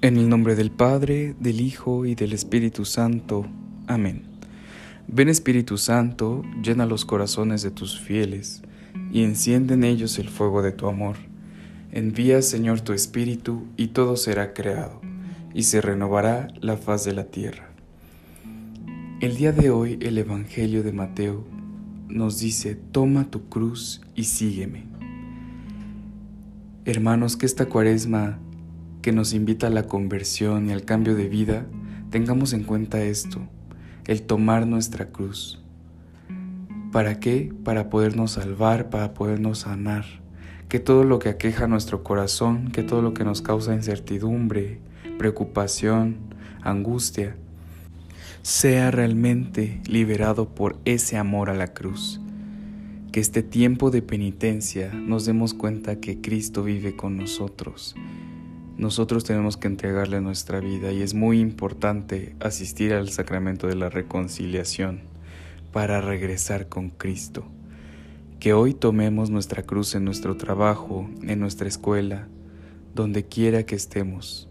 En el nombre del Padre, del Hijo y del Espíritu Santo. Amén. Ven Espíritu Santo, llena los corazones de tus fieles y enciende en ellos el fuego de tu amor. Envía, Señor, tu Espíritu y todo será creado, y se renovará la faz de la tierra. El día de hoy el Evangelio de Mateo nos dice, toma tu cruz y sígueme. Hermanos, que esta cuaresma que nos invita a la conversión y al cambio de vida, tengamos en cuenta esto, el tomar nuestra cruz. ¿Para qué? Para podernos salvar, para podernos sanar. Que todo lo que aqueja nuestro corazón, que todo lo que nos causa incertidumbre, preocupación, angustia, sea realmente liberado por ese amor a la cruz. Que este tiempo de penitencia nos demos cuenta que Cristo vive con nosotros nosotros tenemos que entregarle nuestra vida y es muy importante asistir al sacramento de la reconciliación para regresar con Cristo. Que hoy tomemos nuestra cruz en nuestro trabajo, en nuestra escuela, donde quiera que estemos,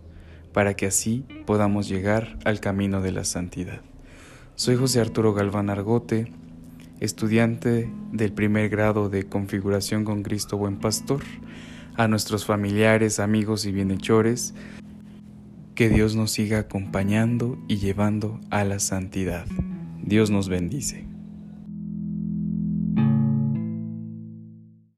para que así podamos llegar al camino de la santidad. Soy José Arturo Galván Argote, estudiante del primer grado de Configuración con Cristo Buen Pastor a nuestros familiares, amigos y bienhechores, que Dios nos siga acompañando y llevando a la santidad. Dios nos bendice.